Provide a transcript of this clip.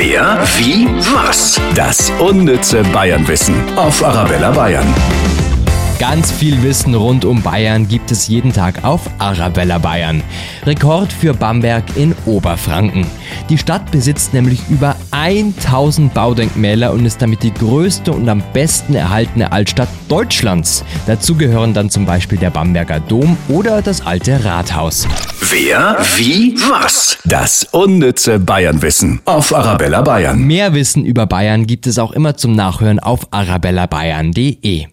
Wer, wie, was? Das unnütze Bayernwissen auf Arabella Bayern. Ganz viel Wissen rund um Bayern gibt es jeden Tag auf Arabella Bayern. Rekord für Bamberg in Oberfranken. Die Stadt besitzt nämlich über 1000 Baudenkmäler und ist damit die größte und am besten erhaltene Altstadt Deutschlands. Dazu gehören dann zum Beispiel der Bamberger Dom oder das alte Rathaus. Wer, wie, was? Das unnütze Bayernwissen auf Arabella Bayern. Mehr Wissen über Bayern gibt es auch immer zum Nachhören auf arabellabayern.de.